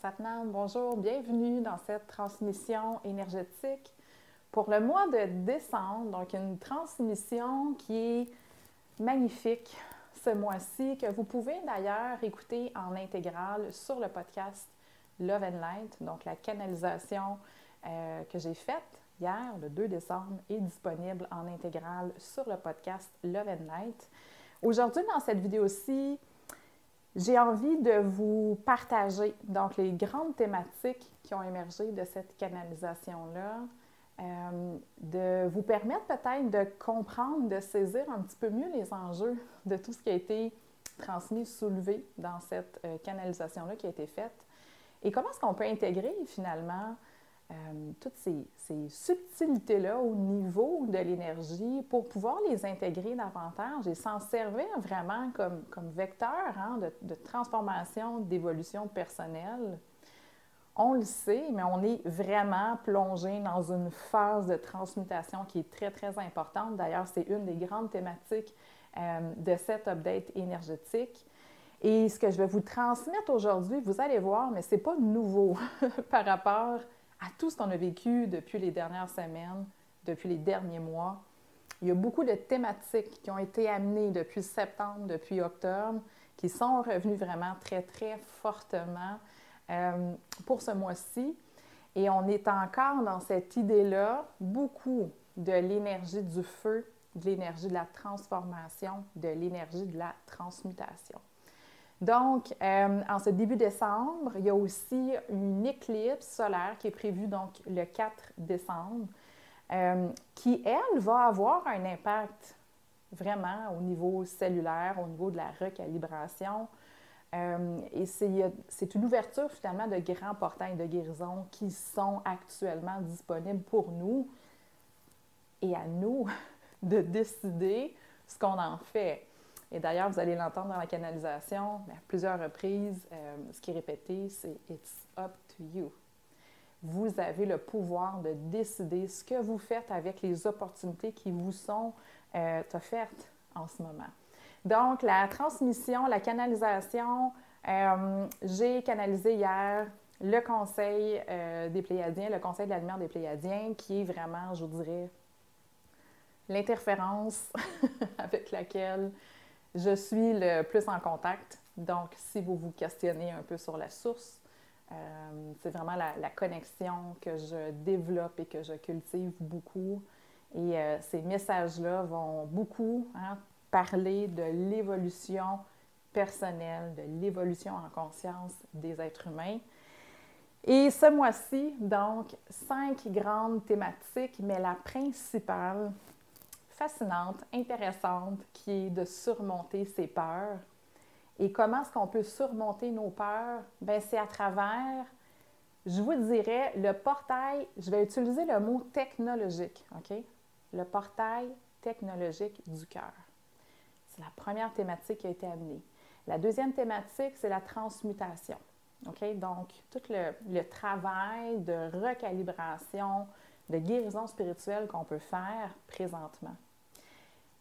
Satnam, bonjour, bienvenue dans cette transmission énergétique pour le mois de décembre. Donc, une transmission qui est magnifique ce mois-ci, que vous pouvez d'ailleurs écouter en intégrale sur le podcast Love and Light, donc la canalisation euh, que j'ai faite hier, le 2 décembre, est disponible en intégrale sur le podcast Love and Light. Aujourd'hui, dans cette vidéo-ci, j'ai envie de vous partager donc les grandes thématiques qui ont émergé de cette canalisation-là, euh, de vous permettre peut-être de comprendre, de saisir un petit peu mieux les enjeux de tout ce qui a été transmis, soulevé dans cette euh, canalisation-là qui a été faite, et comment est-ce qu'on peut intégrer finalement euh, toutes ces, subtilités-là au niveau de l'énergie pour pouvoir les intégrer davantage et s'en servir vraiment comme, vecteur hein, de, transformation, d'évolution personnelle. On le sait, mais on est vraiment plongé dans une phase de transmutation qui est très, très importante. D'ailleurs, c'est une des grandes thématiques euh, de cette update énergétique. Et ce que je vais vous transmettre aujourd'hui, vous allez voir, mais ce n'est pas nouveau par rapport tout ce qu'on a vécu depuis les dernières semaines, depuis les derniers mois. Il y a beaucoup de thématiques qui ont été amenées depuis septembre, depuis octobre, qui sont revenues vraiment très, très fortement euh, pour ce mois-ci. Et on est encore dans cette idée-là, beaucoup de l'énergie du feu, de l'énergie de la transformation, de l'énergie de la transmutation. Donc, euh, en ce début décembre, il y a aussi une éclipse solaire qui est prévue donc le 4 décembre, euh, qui, elle, va avoir un impact vraiment au niveau cellulaire, au niveau de la recalibration. Euh, et c'est une ouverture finalement de grands portails de guérison qui sont actuellement disponibles pour nous et à nous de décider ce qu'on en fait. Et d'ailleurs, vous allez l'entendre dans la canalisation à plusieurs reprises. Euh, ce qui est répété, c'est It's up to you. Vous avez le pouvoir de décider ce que vous faites avec les opportunités qui vous sont euh, offertes en ce moment. Donc, la transmission, la canalisation, euh, j'ai canalisé hier le conseil des Pléiadiens, le conseil de la lumière des Pléiadiens, qui est vraiment, je vous dirais, l'interférence avec laquelle je suis le plus en contact. Donc, si vous vous questionnez un peu sur la source, euh, c'est vraiment la, connexion que je développe et que je cultive beaucoup. Et euh, ces messages-là vont beaucoup hein, parler de l'évolution personnelle, de l'évolution en conscience des êtres humains. Et ce mois-ci, donc, cinq grandes thématiques, mais la principale, fascinante, intéressante, qui est de surmonter ses peurs. Et comment est-ce qu'on peut surmonter nos peurs? Bien, c'est à travers, je vous dirais, le portail, je vais utiliser le mot technologique, OK? Le portail technologique du cœur. C'est la première thématique qui a été amenée. La deuxième thématique, c'est la transmutation. OK? Donc, tout le, le travail de recalibration, de guérison spirituelle qu'on peut faire présentement.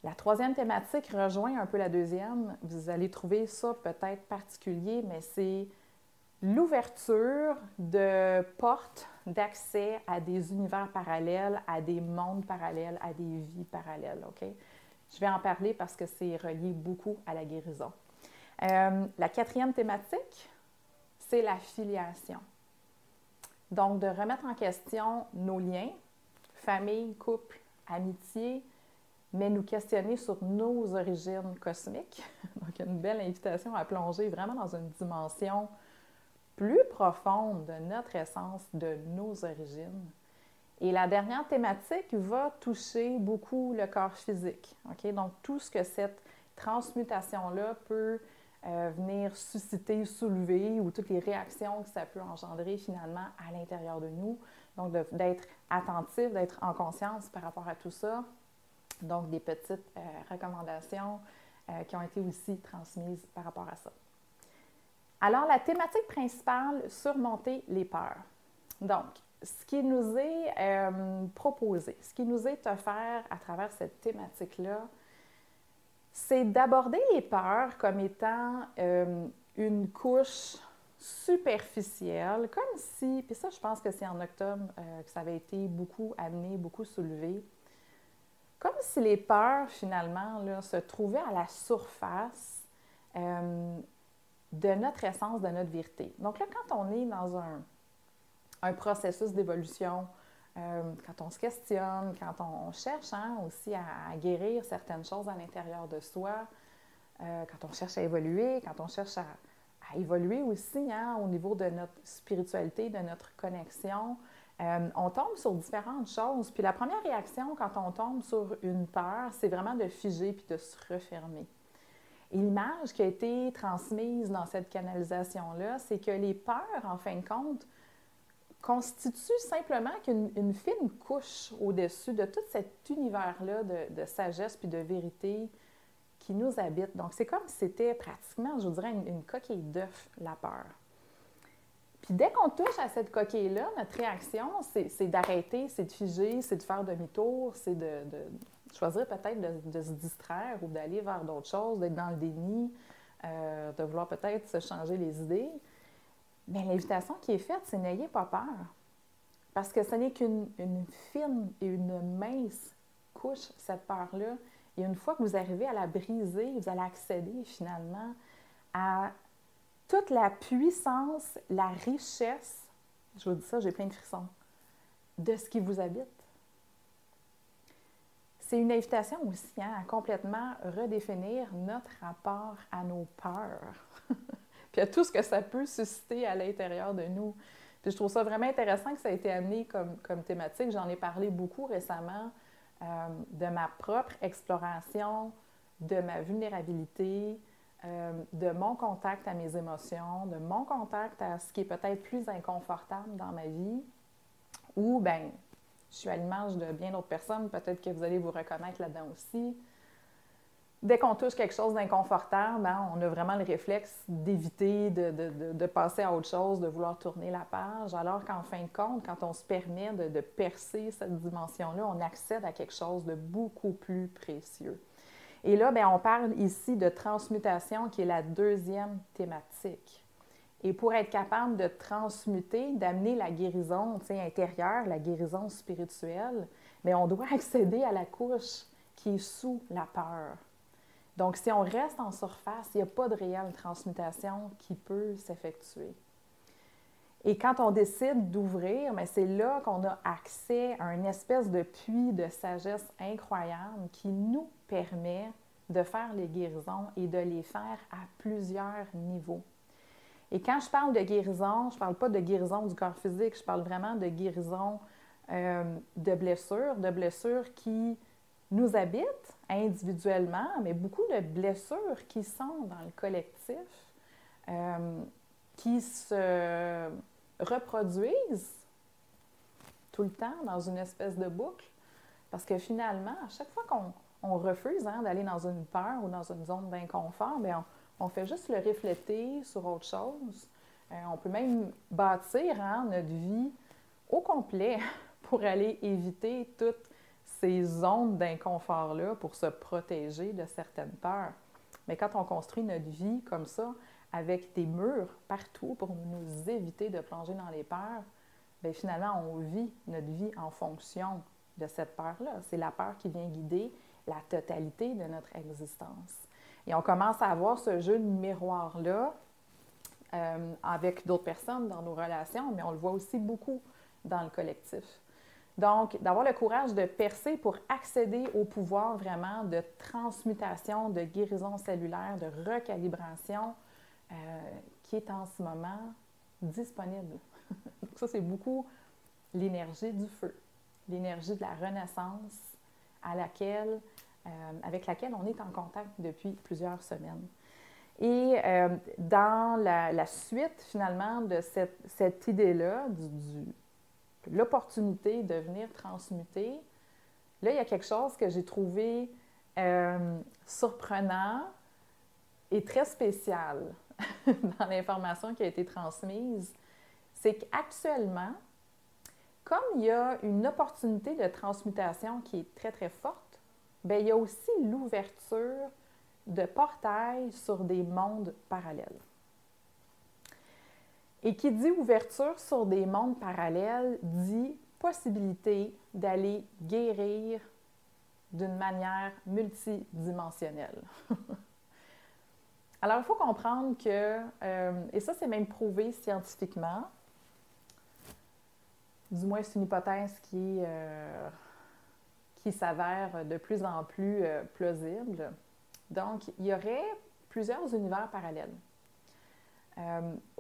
La troisième thématique rejoint un peu la deuxième. Vous allez trouver ça peut-être particulier, mais c'est l'ouverture de portes d'accès à des univers parallèles, à des mondes parallèles, à des vies parallèles. OK? Je vais en parler parce que c'est relié beaucoup à la guérison. Euh, la quatrième thématique, c'est la filiation. Donc, de remettre en question nos liens, famille, couple, amitié, mais nous questionner sur nos origines cosmiques. Donc, une belle invitation à plonger vraiment dans une dimension plus profonde de notre essence, de nos origines. Et la dernière thématique va toucher beaucoup le corps physique. Donc, tout ce que cette transmutation-là peut euh, venir susciter, soulever, ou toutes les réactions que ça peut engendrer finalement à l'intérieur de nous. Donc, d'être attentif, d'être en conscience par rapport à tout ça, donc, des petites euh, recommandations euh, qui ont été aussi transmises par rapport à ça. Alors, la thématique principale, surmonter les peurs. Donc, ce qui nous est euh, proposé, ce qui nous est offert à travers cette thématique-là, c'est d'aborder les peurs comme étant une couche superficielle, comme si, puis ça je pense que c'est en octobre que ça avait été beaucoup amené, beaucoup soulevé, comme si les peurs finalement se trouvaient à la surface euh, de notre essence, de notre vérité. Donc là, quand on est dans un, processus d'évolution, euh, quand on se questionne, quand on, cherche hein, aussi à, guérir certaines choses à l'intérieur de soi, quand on cherche à évoluer, quand on cherche à, à évoluer aussi hein, au niveau de notre spiritualité, de notre connexion. Euh, on tombe sur différentes choses. Puis la première réaction quand on tombe sur une peur, c'est vraiment de figer puis de se refermer. Et l'image qui a été transmise dans cette canalisation-là, c'est que les peurs, en fin de compte, constituent simplement qu'une fine couche au-dessus de tout cet univers-là de, de, sagesse puis de vérité qui nous habite. Donc, c'est comme si c'était pratiquement, je vous dirais, une, coquille d'œuf, la peur. Puis dès qu'on touche à cette coquille-là, notre réaction, c'est d'arrêter, c'est de figer, c'est de faire demi-tour, c'est de, choisir peut-être de, se distraire ou d'aller vers d'autres choses, d'être dans le déni, euh, de vouloir peut-être se changer les idées. Mais l'invitation qui est faite, c'est n'ayez pas peur. Parce que ce n'est qu'une fine et une mince couche, cette peur-là, et une fois que vous arrivez à la briser, vous allez accéder finalement à toute la puissance, la richesse, je vous dis ça, j'ai plein de frissons, de ce qui vous habite. C'est une invitation aussi hein, à complètement redéfinir notre rapport à nos peurs, puis à tout ce que ça peut susciter à l'intérieur de nous. Puis je trouve ça vraiment intéressant que ça ait été amené comme, comme thématique. J'en ai parlé beaucoup récemment euh, de ma propre exploration, de ma vulnérabilité, euh, de mon contact à mes émotions, de mon contact à ce qui est peut-être plus inconfortable dans ma vie, ou ben, je suis à l'image de bien d'autres personnes, peut-être que vous allez vous reconnaître là-dedans aussi, dès qu'on touche quelque chose d'inconfortable, hein, on a vraiment le réflexe d'éviter de, passer à autre chose, de vouloir tourner la page, alors qu'en fin de compte, quand on se permet de, percer cette dimension-là, on accède à quelque chose de beaucoup plus précieux. Et là, bien, on parle ici de transmutation, qui est la deuxième thématique. Et pour être capable de transmuter, d'amener la guérison intérieure, la guérison spirituelle, bien, on doit accéder à la couche qui est sous la peur. Donc, si on reste en surface, il n'y a pas de réelle transmutation qui peut s'effectuer. Et quand on décide d'ouvrir, c'est là qu'on a accès à une espèce de puits de sagesse incroyable qui nous permet de faire les guérisons et de les faire à plusieurs niveaux. Et quand je parle de guérison, je ne parle pas de guérison du corps physique, je parle vraiment de guérison euh, de blessures, de blessures qui nous habitent individuellement, mais beaucoup de blessures qui sont dans le collectif, euh, qui se reproduisent tout le temps dans une espèce de boucle. Parce que finalement, à chaque fois qu'on refuse hein, d'aller dans une peur ou dans une zone d'inconfort, bien, on, fait juste le refléter sur autre chose. Euh, on peut même bâtir hein, notre vie au complet pour aller éviter toute ces zones d'inconfort-là pour se protéger de certaines peurs. Mais quand on construit notre vie comme ça, avec des murs partout pour nous éviter de plonger dans les peurs, bien finalement, on vit notre vie en fonction de cette peur-là. C'est la peur qui vient guider la totalité de notre existence. Et on commence à avoir ce jeu de miroir-là euh, avec d'autres personnes dans nos relations, mais on le voit aussi beaucoup dans le collectif. Donc, d'avoir le courage de percer pour accéder au pouvoir vraiment de transmutation, de guérison cellulaire, de recalibration euh, qui est en ce moment disponible. ça, c'est beaucoup l'énergie du feu, l'énergie de la renaissance à laquelle, euh, avec laquelle on est en contact depuis plusieurs semaines. Et euh, dans la, suite, finalement, de cette, idée-là, du l'opportunité de venir transmuter, là, il y a quelque chose que j'ai trouvé euh, surprenant et très spécial dans l'information qui a été transmise. C'est qu'actuellement, comme il y a une opportunité de transmutation qui est très, très forte, bien, il y a aussi l'ouverture de portails sur des mondes parallèles. Et qui dit ouverture sur des mondes parallèles dit possibilité d'aller guérir d'une manière multidimensionnelle. Alors, il faut comprendre que, euh, et ça c'est même prouvé scientifiquement, du moins c'est une hypothèse qui, euh, qui s'avère de plus en plus euh, plausible. Donc, il y aurait plusieurs univers parallèles.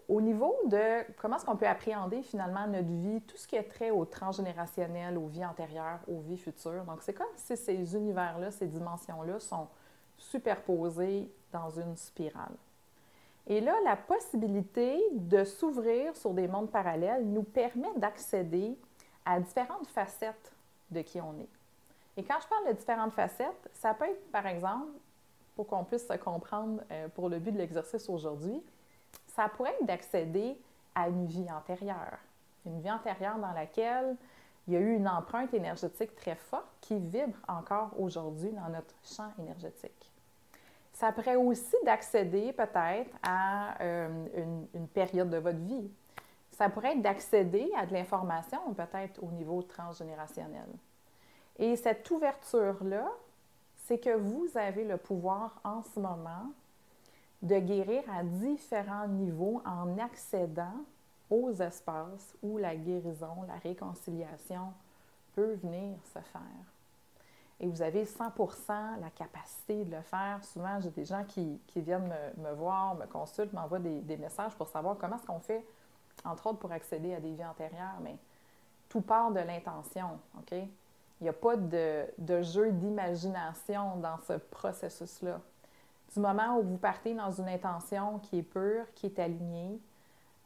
au niveau de comment est-ce qu'on peut appréhender finalement notre vie, tout ce qui est trait au transgénérationnel, aux vies antérieures, aux vies futures. Donc, c'est comme si ces univers-là, ces dimensions-là sont superposés dans une spirale. Et là, la possibilité de s'ouvrir sur des mondes parallèles nous permet d'accéder à différentes facettes de qui on est. Et quand je parle de différentes facettes, ça peut être, par exemple, pour qu'on puisse se comprendre euh, pour le but de l'exercice aujourd'hui, ça pourrait être d'accéder à une vie antérieure. Une vie antérieure dans laquelle il y a eu une empreinte énergétique très forte qui vibre encore aujourd'hui dans notre champ énergétique. Ça pourrait aussi d'accéder peut-être à euh, une, période de votre vie. Ça pourrait être d'accéder à de l'information peut-être au niveau transgénérationnel. Et cette ouverture-là, c'est que vous avez le pouvoir en ce moment de guérir à différents niveaux en accédant aux espaces où la guérison, la réconciliation peut venir se faire et vous avez 100% la capacité de le faire. Souvent, j'ai des gens qui, viennent me, voir, me consultent, m'envoient des, messages pour savoir comment est-ce qu'on fait, entre autres, pour accéder à des vies antérieures. Mais tout part de l'intention, OK? Il n'y a pas de, jeu d'imagination dans ce processus-là. Du moment où vous partez dans une intention qui est pure, qui est alignée,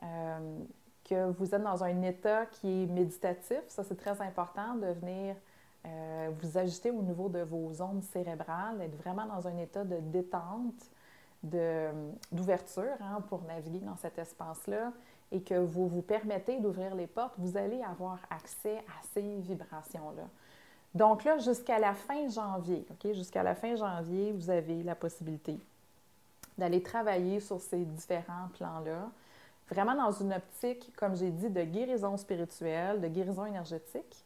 euh, que vous êtes dans un état qui est méditatif, ça c'est très important de venir euh, vous agitez au niveau de vos ondes cérébrales, être vraiment dans un état de détente, d'ouverture hein, pour naviguer dans cet espace-là et que vous vous permettez d'ouvrir les portes, vous allez avoir accès à ces vibrations-là. Donc là, jusqu'à la fin janvier? Jusqu'à la fin janvier, vous avez la possibilité d'aller travailler sur ces différents plans-là, vraiment dans une optique, comme j'ai dit, de guérison spirituelle, de guérison énergétique,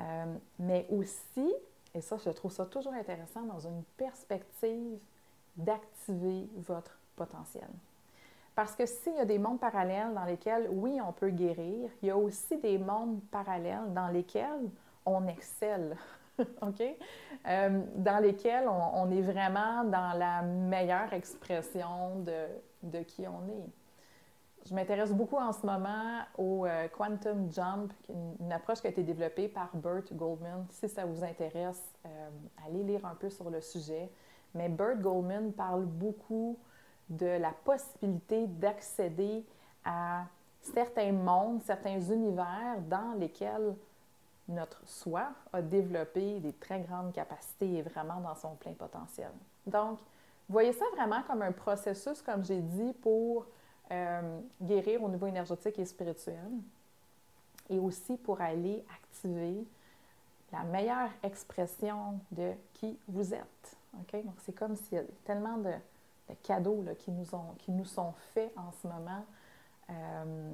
euh, mais aussi, et ça, je trouve ça toujours intéressant, dans une perspective d'activer votre potentiel. Parce que s'il y a des mondes parallèles dans lesquels, oui, on peut guérir, il y a aussi des mondes parallèles dans lesquels on excelle, OK? Euh, dans lesquels on, est vraiment dans la meilleure expression de, de qui on est. Je m'intéresse beaucoup en ce moment au euh, Quantum Jump, une, approche qui a été développée par Bert Goldman. Si ça vous intéresse, euh, allez lire un peu sur le sujet. Mais Bert Goldman parle beaucoup de la possibilité d'accéder à certains mondes, certains univers dans lesquels notre soi a développé des très grandes capacités et vraiment dans son plein potentiel. Donc, voyez ça vraiment comme un processus, comme j'ai dit, pour euh, guérir au niveau énergétique et spirituel, et aussi pour aller activer la meilleure expression de qui vous êtes. Donc, c'est comme s'il y a tellement de, cadeaux qui, nous ont, qui nous sont faits en ce moment. Euh,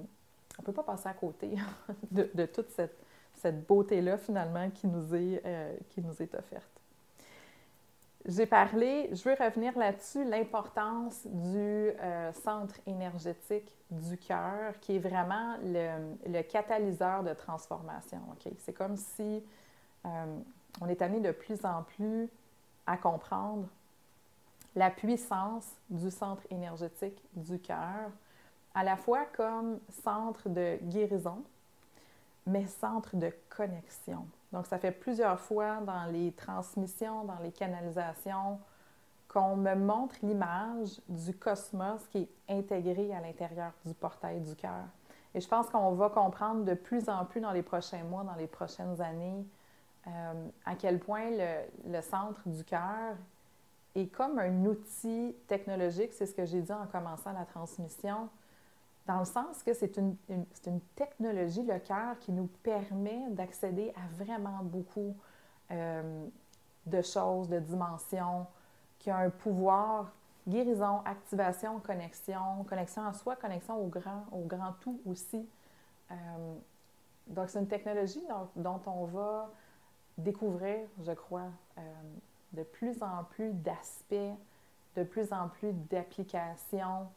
on ne peut pas passer à côté de, toute cette, beauté-là, finalement, qui nous est, euh, qui nous est offerte. J'ai parlé, je veux revenir là-dessus, l'importance du euh, centre énergétique du cœur, qui est vraiment le, catalyseur de transformation. C'est comme si euh, on est amené de plus en plus à comprendre la puissance du centre énergétique du cœur, à la fois comme centre de guérison, mais centre de connexion. Donc, ça fait plusieurs fois dans les transmissions, dans les canalisations, qu'on me montre l'image du cosmos qui est intégré à l'intérieur du portail du cœur. Et je pense qu'on va comprendre de plus en plus dans les prochains mois, dans les prochaines années, euh, à quel point le, centre du cœur est comme un outil technologique, c'est ce que j'ai dit en commençant la transmission, dans le sens que c'est une, une, technologie, le cœur, qui nous permet d'accéder à vraiment beaucoup euh, de choses, de dimensions, qui a un pouvoir guérison, activation, connexion, connexion à soi, connexion au grand, au grand tout aussi. Euh, donc, c'est une technologie dont, on va découvrir, je crois, euh, de plus en plus d'aspects, de plus en plus d'applications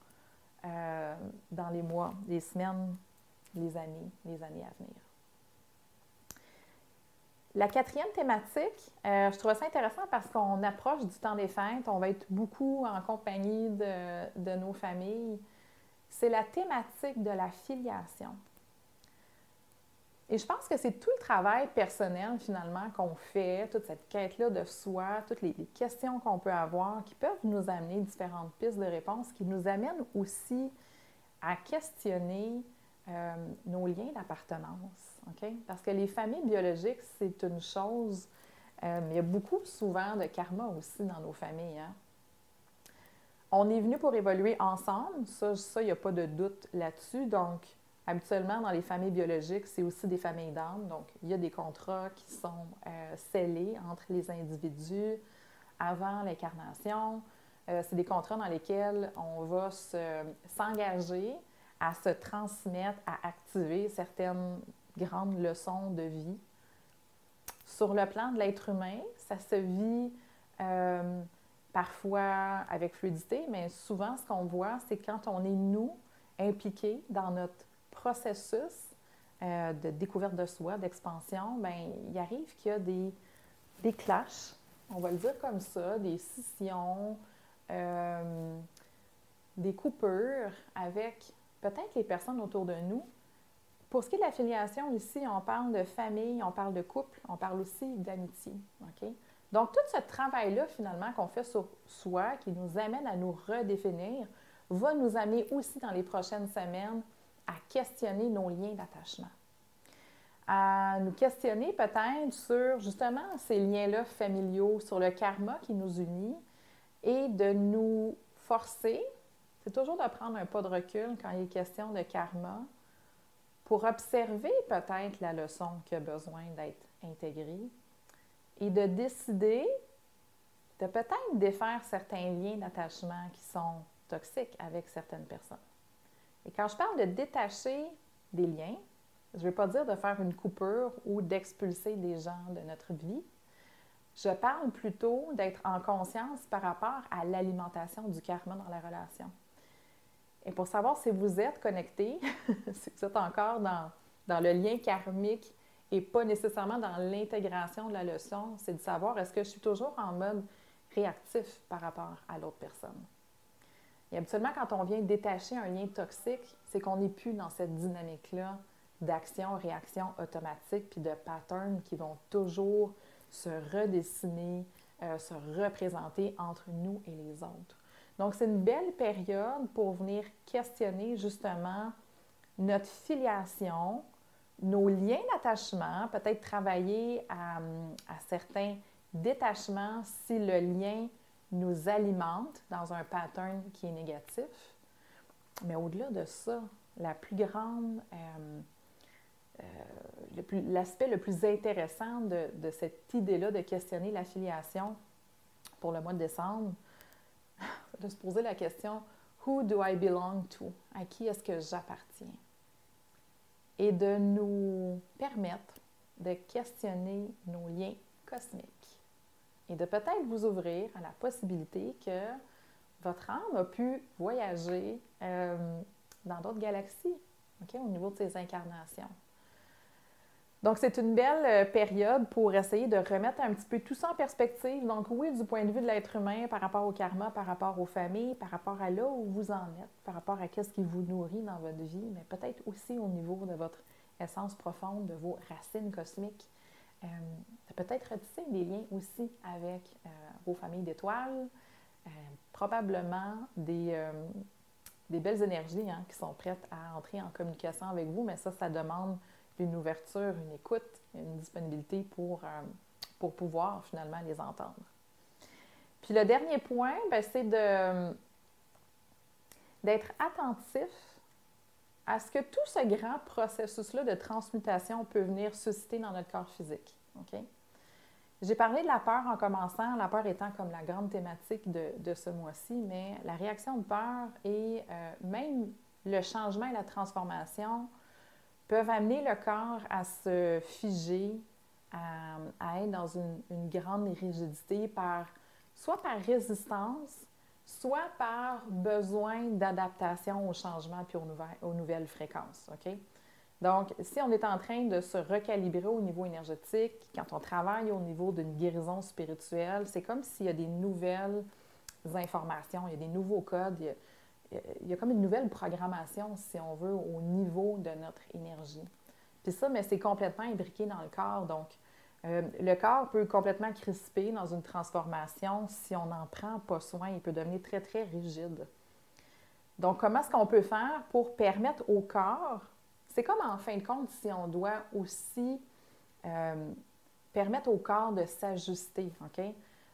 euh, dans les mois, les semaines, les années, les années à venir. La quatrième thématique, euh, je trouve ça intéressant parce qu'on approche du temps des fêtes, on va être beaucoup en compagnie de, nos familles. C'est la thématique de la filiation. Et je pense que c'est tout le travail personnel finalement qu'on fait, toute cette quête-là de soi, toutes les, questions qu'on peut avoir qui peuvent nous amener différentes pistes de réponses, qui nous amènent aussi à questionner euh, nos liens d'appartenance. Parce que les familles biologiques, c'est une chose, euh, mais il y a beaucoup souvent de karma aussi dans nos familles. Hein. On est venu pour évoluer ensemble, ça, il n'y a pas de doute là-dessus. Donc, habituellement, dans les familles biologiques, c'est aussi des familles d'âmes. Donc, il y a des contrats qui sont euh, scellés entre les individus avant l'incarnation. Euh, c'est des contrats dans lesquels on va s'engager à se transmettre, à activer certaines grande leçon de vie. Sur le plan de l'être humain, ça se vit euh, parfois avec fluidité, mais souvent, ce qu'on voit, c'est quand on est, nous, impliqués dans notre processus euh, de découverte de soi, d'expansion, ben il arrive qu'il y a des, des clashs, on va le dire comme ça, des scissions, euh, des coupures avec peut-être les personnes autour de nous pour ce qui est de l'affiliation, ici, on parle de famille, on parle de couple, on parle aussi d'amitié. Donc, tout ce travail-là, finalement, qu'on fait sur soi, qui nous amène à nous redéfinir, va nous amener aussi dans les prochaines semaines à questionner nos liens d'attachement. À nous questionner peut-être sur justement ces liens-là familiaux, sur le karma qui nous unit et de nous forcer, c'est toujours de prendre un pas de recul quand il est question de karma, pour observer peut-être la leçon qui a besoin d'être intégrée et de décider de peut-être défaire certains liens d'attachement qui sont toxiques avec certaines personnes. Et quand je parle de détacher des liens, je ne veux pas dire de faire une coupure ou d'expulser des gens de notre vie. Je parle plutôt d'être en conscience par rapport à l'alimentation du karma dans la relation. Et pour savoir si vous êtes connecté, si vous êtes encore dans, dans le lien karmique et pas nécessairement dans l'intégration de la leçon, c'est de savoir est-ce que je suis toujours en mode réactif par rapport à l'autre personne. Et habituellement, quand on vient détacher un lien toxique, c'est qu'on n'est plus dans cette dynamique-là d'action, réaction automatique, puis de patterns qui vont toujours se redessiner, euh, se représenter entre nous et les autres. Donc, c'est une belle période pour venir questionner justement notre filiation, nos liens d'attachement, peut-être travailler à, certains détachements si le lien nous alimente dans un pattern qui est négatif. Mais au-delà de ça, la plus grande, euh, euh, l'aspect le, plus intéressant de, de cette idée-là de questionner l'affiliation pour le mois de décembre, de se poser la question Who do I belong to? À qui est-ce que j'appartiens? Et de nous permettre de questionner nos liens cosmiques et de peut-être vous ouvrir à la possibilité que votre âme a pu voyager euh, dans d'autres galaxies au niveau de ses incarnations. Donc, c'est une belle euh, période pour essayer de remettre un petit peu tout ça en perspective. Donc, oui, du point de vue de l'être humain, par rapport au karma, par rapport aux familles, par rapport à là où vous en êtes, par rapport à ce qui vous nourrit dans votre vie, mais peut-être aussi au niveau de votre essence profonde, de vos racines cosmiques. Euh, peut-être des liens aussi avec euh, vos familles d'étoiles, euh, probablement des, belles énergies hein, qui sont prêtes à entrer en communication avec vous, mais ça, ça demande une ouverture, une écoute, une disponibilité pour, pour pouvoir finalement les entendre. Puis le dernier point, ben, c'est d'être attentif à ce que tout ce grand processus-là de transmutation peut venir susciter dans notre corps physique. J'ai parlé de la peur en commençant, la peur étant comme la grande thématique de, ce mois-ci, mais la réaction de peur et euh, même le changement et la transformation peuvent amener le corps à se figer, à, être dans une, grande rigidité par soit par résistance, soit par besoin d'adaptation au changement puis aux, nouvelles, fréquences. Donc, si on est en train de se recalibrer au niveau énergétique, quand on travaille au niveau d'une guérison spirituelle, c'est comme s'il y a des nouvelles informations, il y a des nouveaux codes, il y a, comme une nouvelle programmation, si on veut, au niveau de notre énergie. Puis ça, mais c'est complètement imbriqué dans le corps. Donc, euh, le corps peut complètement crisper dans une transformation si on n'en prend pas soin. Il peut devenir très, très rigide. Donc, comment est-ce qu'on peut faire pour permettre au corps, c'est comme en fin de compte si on doit aussi euh, permettre au corps de s'ajuster, OK?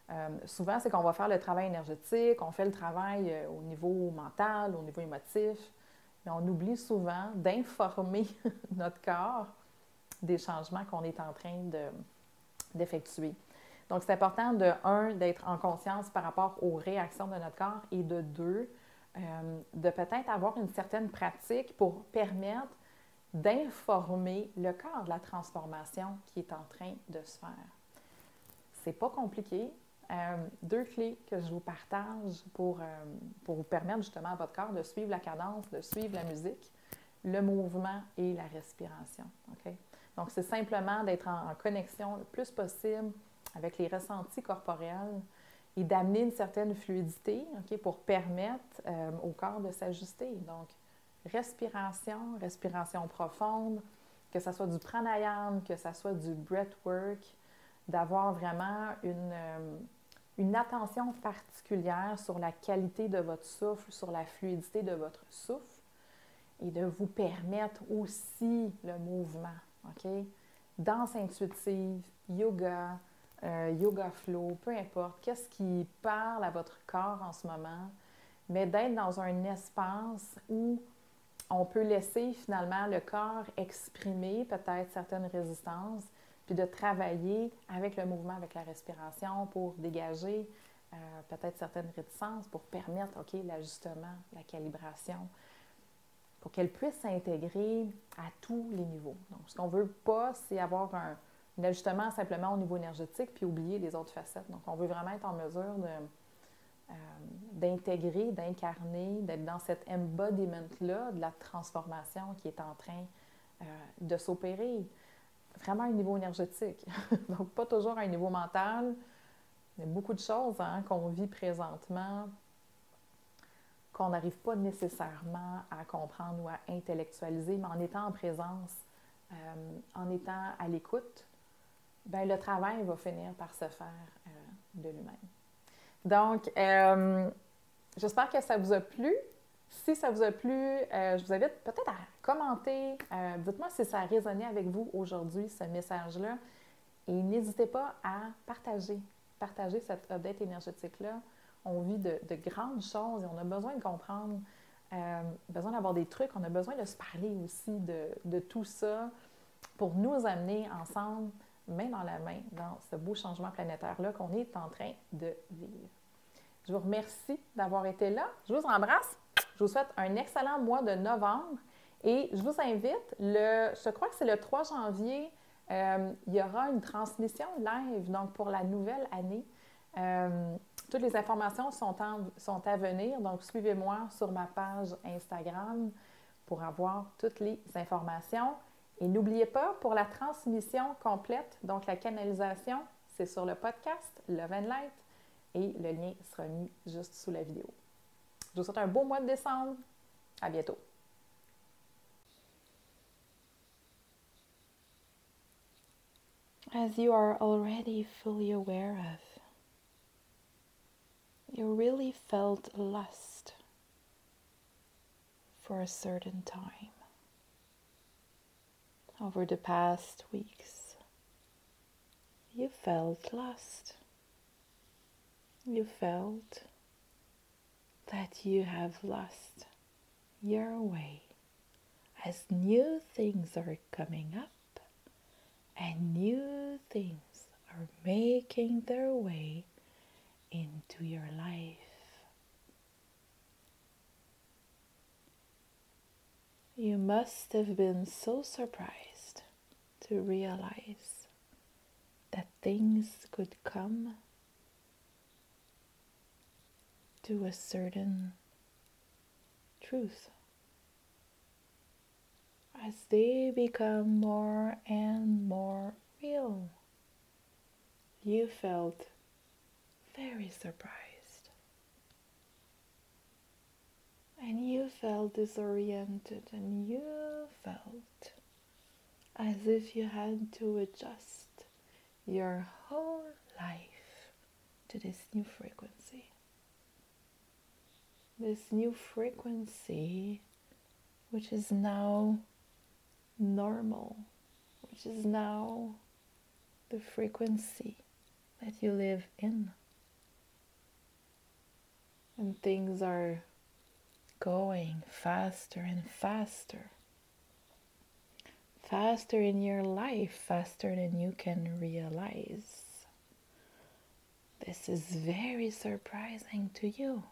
Euh, souvent, c'est qu'on va faire le travail énergétique, on fait le travail au niveau mental, au niveau émotif, mais on oublie souvent d'informer notre corps des changements qu'on est en train de, d'effectuer. Donc, c'est important de, un, d'être en conscience par rapport aux réactions de notre corps et de deux, euh, de peut-être avoir une certaine pratique pour permettre d'informer le corps de la transformation qui est en train de se faire. C'est pas compliqué. Euh, deux clés que je vous partage pour, euh, pour vous permettre justement à votre corps de suivre la cadence, de suivre la musique, le mouvement et la respiration. Donc, c'est simplement d'être en, connexion le plus possible avec les ressentis corporels et d'amener une certaine fluidité pour permettre euh, au corps de s'ajuster. Donc, respiration, respiration profonde, que ce soit du pranayama, que ce soit du breathwork, d'avoir vraiment une, euh, une attention particulière sur la qualité de votre souffle, sur la fluidité de votre souffle et de vous permettre aussi le mouvement. OK? Danse intuitive, yoga, euh, yoga flow, peu importe, qu'est-ce qui parle à votre corps en ce moment, mais d'être dans un espace où on peut laisser finalement le corps exprimer peut-être certaines résistances, puis de travailler avec le mouvement, avec la respiration pour dégager euh, peut-être certaines réticences, pour permettre, OK, l'ajustement, la calibration, pour qu'elle puisse s'intégrer à tous les niveaux. Donc, ce qu'on ne veut pas, c'est avoir un, ajustement simplement au niveau énergétique puis oublier les autres facettes. Donc, on veut vraiment être en mesure euh, d'intégrer, d'incarner, d'être dans cet embodiment-là de la transformation qui est en train euh, de s'opérer. Vraiment à un niveau énergétique. Donc, pas toujours à un niveau mental. Il y a beaucoup de choses hein, qu'on vit présentement qu'on n'arrive pas nécessairement à comprendre ou à intellectualiser, mais en étant en présence, euh, en étant à l'écoute, ben, le travail va finir par se faire euh, de lui-même. Donc, euh, j'espère que ça vous a plu. Si ça vous a plu, je vous invite peut-être à commenter. Dites-moi si ça a résonné avec vous aujourd'hui, ce message-là. Et n'hésitez pas à partager, partager cette update énergétique-là on vit de, grandes choses et on a besoin de comprendre, euh, besoin d'avoir des trucs, on a besoin de se parler aussi de, tout ça pour nous amener ensemble, main dans la main, dans ce beau changement planétaire-là qu'on est en train de vivre. Je vous remercie d'avoir été là. Je vous embrasse. Je vous souhaite un excellent mois de novembre et je vous invite, le, je crois que c'est le 3 janvier, euh, il y aura une transmission live, donc pour la nouvelle année. Euh, toutes les informations sont, sont à venir, donc suivez-moi sur ma page Instagram pour avoir toutes les informations. Et n'oubliez pas, pour la transmission complète, donc la canalisation, c'est sur le podcast Love and Light et le lien sera mis juste sous la vidéo. Je vous souhaite un beau mois de décembre. À bientôt. As you are already fully aware of, you really felt lust for a certain time over the past weeks. You felt lust. You felt that you have lost your way as new things are coming up and new things are making their way into your life. You must have been so surprised to realize that things could come to a certain truth as they become more and more real. You felt very surprised. And you felt disoriented, and you felt as if you had to adjust your whole life to this new frequency. This new frequency, which is now normal, which is now the frequency that you live in. And things are going faster and faster. Faster in your life, faster than you can realize. This is very surprising to you.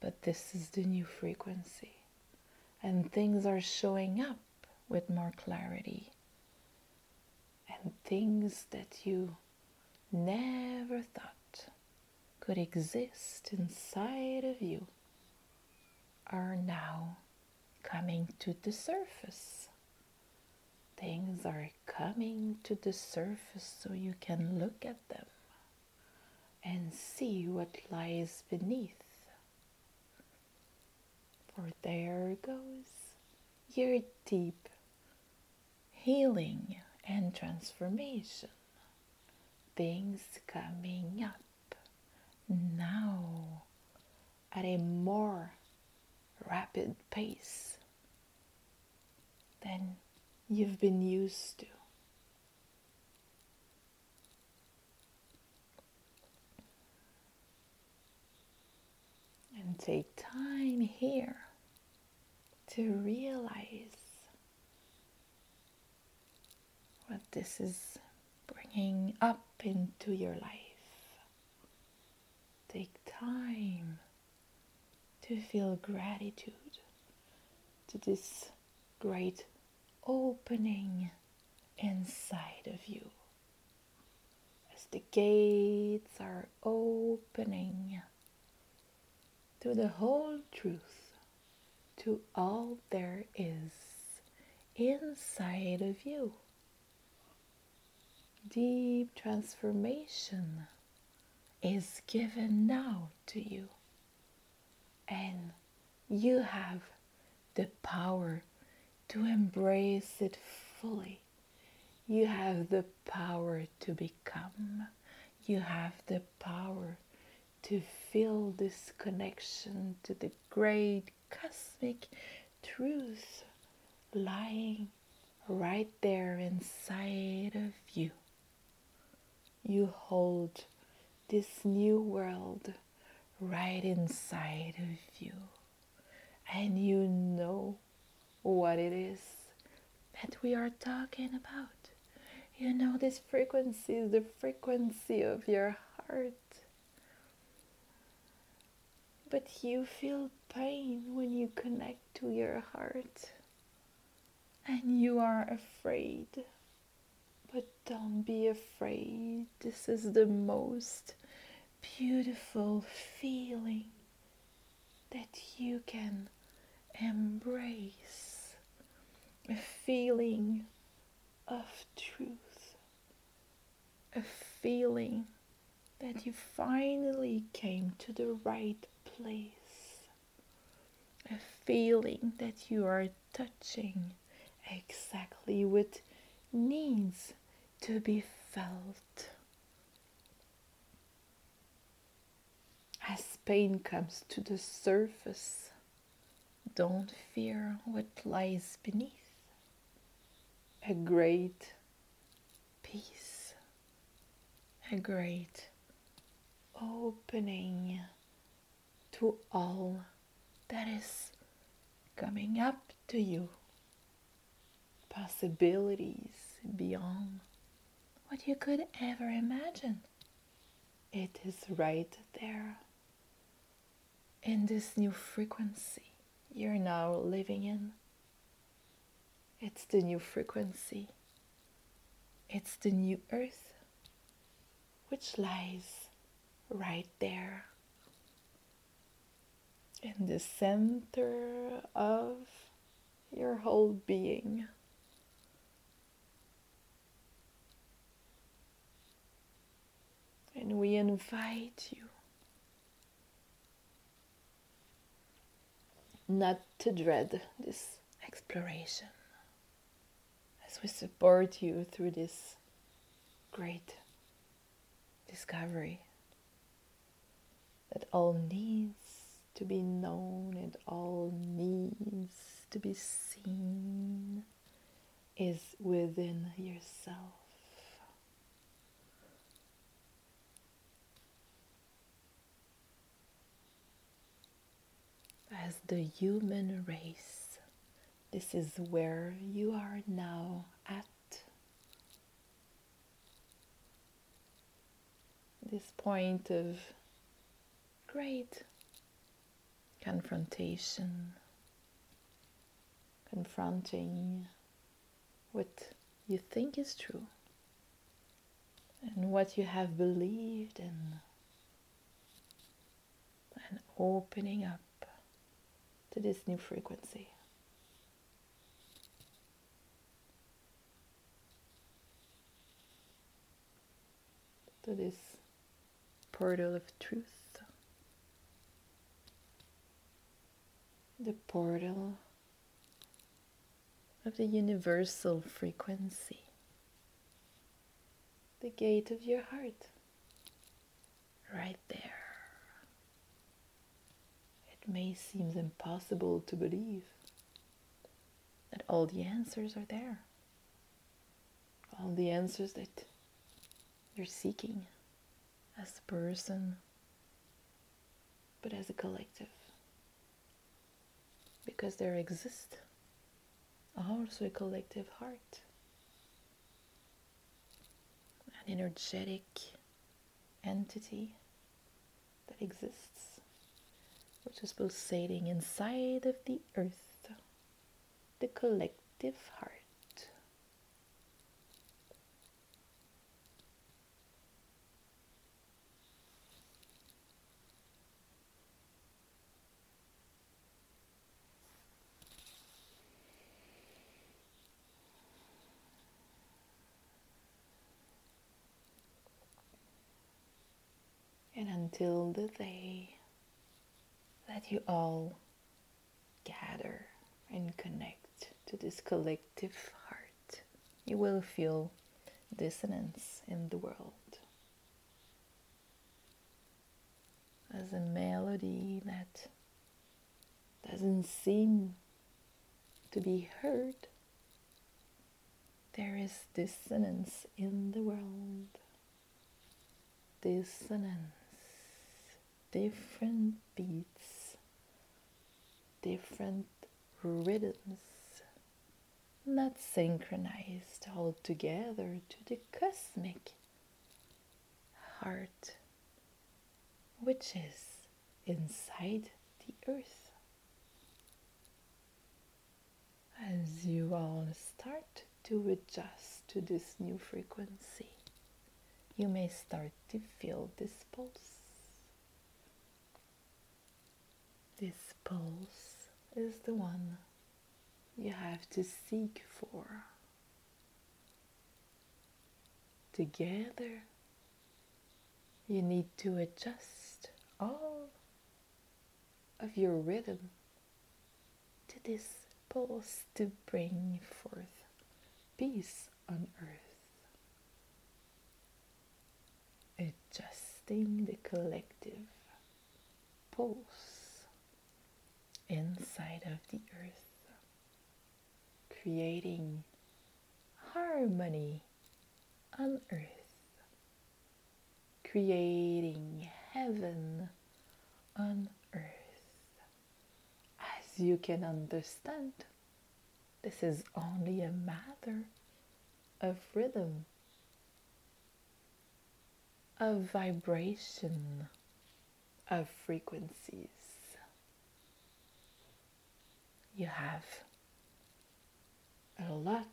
But this is the new frequency. And things are showing up with more clarity. And things that you never thought could exist inside of you are now coming to the surface. Things are coming to the surface so you can look at them and see what lies beneath. For there goes your deep healing and transformation. Things coming up now at a more rapid pace than you've been used to. And take time here to realize what this is bringing up into your life. Time to feel gratitude to this great opening inside of you. As the gates are opening to the whole truth, to all there is inside of you. Deep transformation is given now to you and you have the power to embrace it fully. You have the power to become. You have the power to feel this connection to the great cosmic truth lying right there inside of you. You hold this new world right inside of you. And you know what it is that we are talking about. You know, this frequency is the frequency of your heart. But you feel pain when you connect to your heart. And you are afraid. But don't be afraid. This is the most beautiful feeling that you can embrace. A feeling of truth, a feeling that you finally came to the right place, a feeling that you are touching exactly what needs to be felt. As pain comes to the surface, don't fear what lies beneath. A great peace, a great opening to all that is coming up to you, possibilities beyond what you could ever imagine. It is right there in this new frequency you're now living in. It's the new frequency. It's the new earth, which lies right there in the center of your whole being. And we invite you not to dread this exploration as we support you through this great discovery that all needs to be known and all needs to be seen is within yourself. As the human race, this is where you are now at. This point of great confrontation, confronting what you think is true. And what you have believed in, and opening up to this new frequency. To this portal of truth. the portal of the universal frequency, the gate of your heart, right there. May seem impossible to believe that all the answers are there, all the answers that you're seeking as a person, but as a collective. Because there exists also a collective heart, an energetic entity that exists, which is pulsating inside of the earth, the collective heart. and until the day that you all gather and connect to this collective heart, you will feel dissonance in the world. As a melody that doesn't seem to be heard, there is dissonance in the world. Dissonance different beats, different rhythms, not synchronized all together to the cosmic heart, which is inside the earth. As you all start to adjust to this new frequency, you may start to feel this pulse. This pulse is the one you have to seek for. Together, you need to adjust all of your rhythm to this pulse to bring forth peace on earth. Adjusting the collective pulse inside of the earth, creating harmony on earth, creating heaven on earth. As you can understand, this is only a matter of rhythm of vibration of frequencies. You have a lot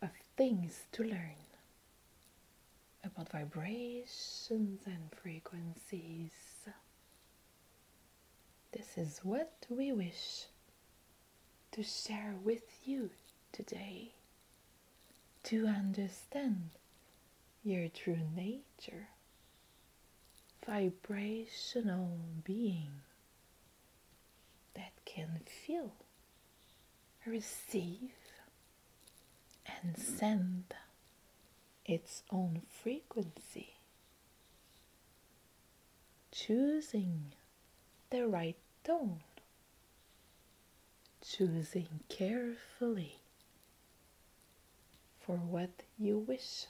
of things to learn about vibrations and frequencies. This is what we wish to share with you today to understand your true nature, vibrational being that can feel, receive, and send its own frequency, choosing the right tone, choosing carefully for what you wish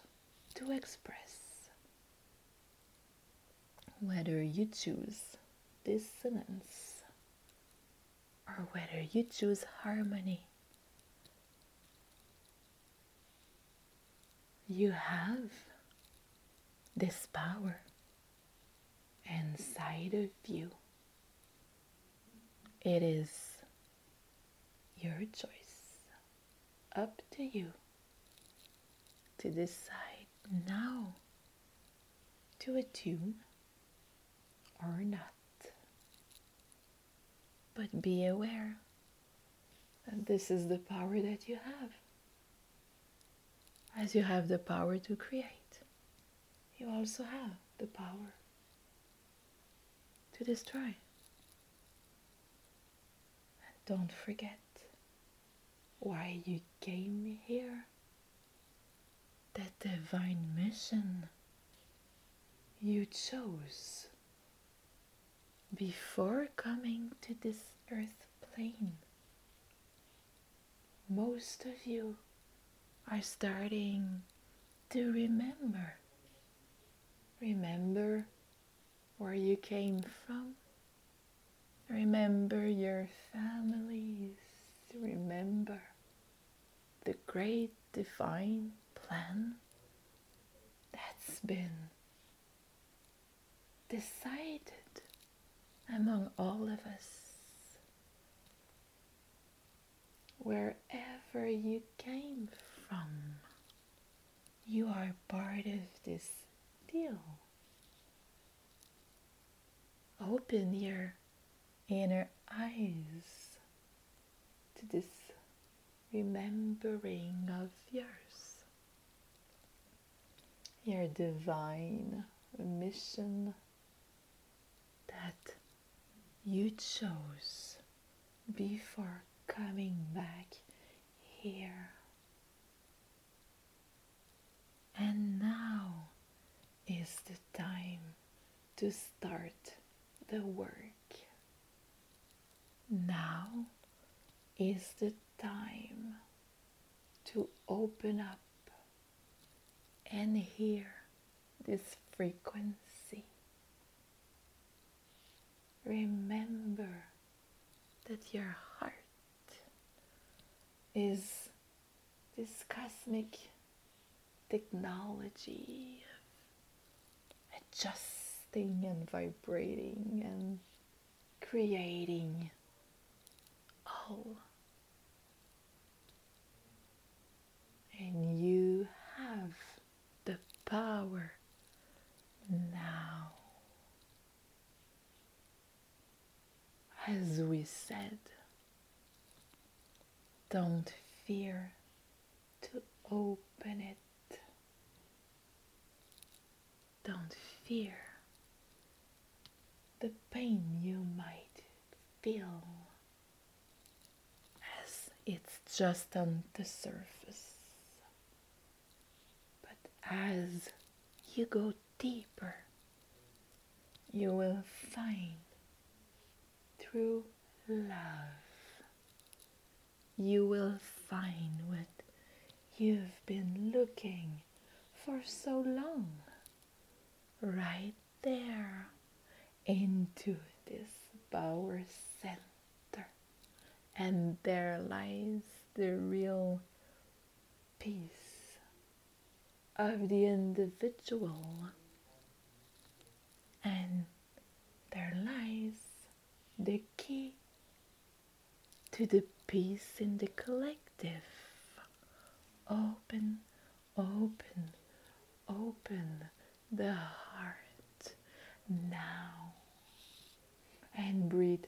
to express. Whether you choose dissonance or whether you choose harmony, you have this power inside of you. It is your choice, up to you to decide now to attune or not. But be aware that this is the power that you have. As you have the power to create, you also have the power to destroy. And don't forget why you came here that divine mission you chose before coming to this earth plane. Most of you are starting to remember. Remember where you came from. Remember your families. Remember the great divine plan that's been decided among all of us. Wherever you came from, you are part of this deal. Open your inner eyes to this remembering of yours your divine mission you chose before coming back here. And now is the time to start the work. Now is the time to open up and hear this frequency. Remember that your heart is this cosmic technology of adjusting and vibrating and creating all. And you have the power now. As we said, don't fear to open it. Don't fear the pain you might feel as it's just on the surface But as you go deeper, you will find through love, you will find what you've been looking for so long right there into this power center. And there lies the real peace of the individual. And there lies the key to the peace in the collective. Open, open, open the heart now and breathe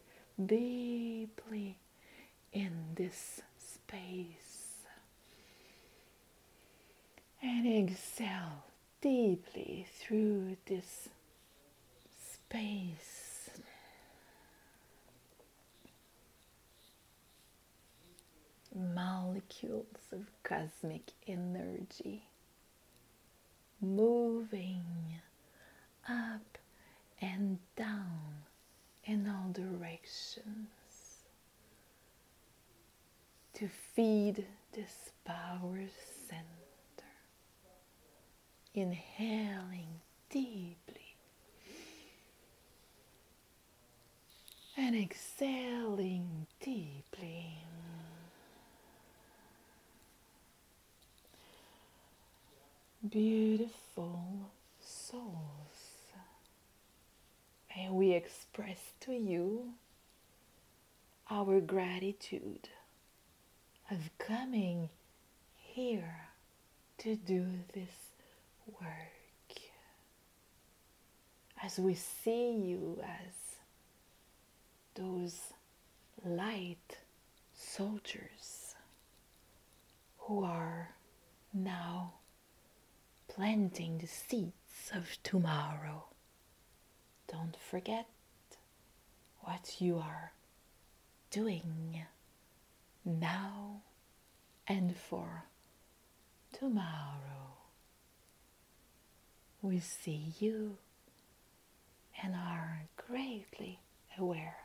deeply in this space and exhale deeply through this space. Molecules of cosmic energy moving up and down in all directions to feed this power center. Inhaling deeply and exhaling deeply. Beautiful souls, and we express to you our gratitude of coming here to do this work. As we see you as those light soldiers who are now planting the seeds of tomorrow. Don't forget what you are doing now and for tomorrow. We see you and are greatly aware.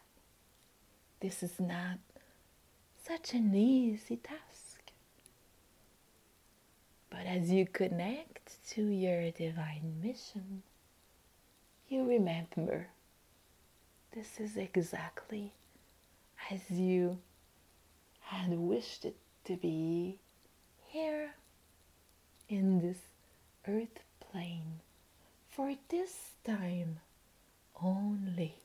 This is not such an easy task. But as you connect to your divine mission, you remember this is exactly as you had wished it to be here in this earth plane for this time only.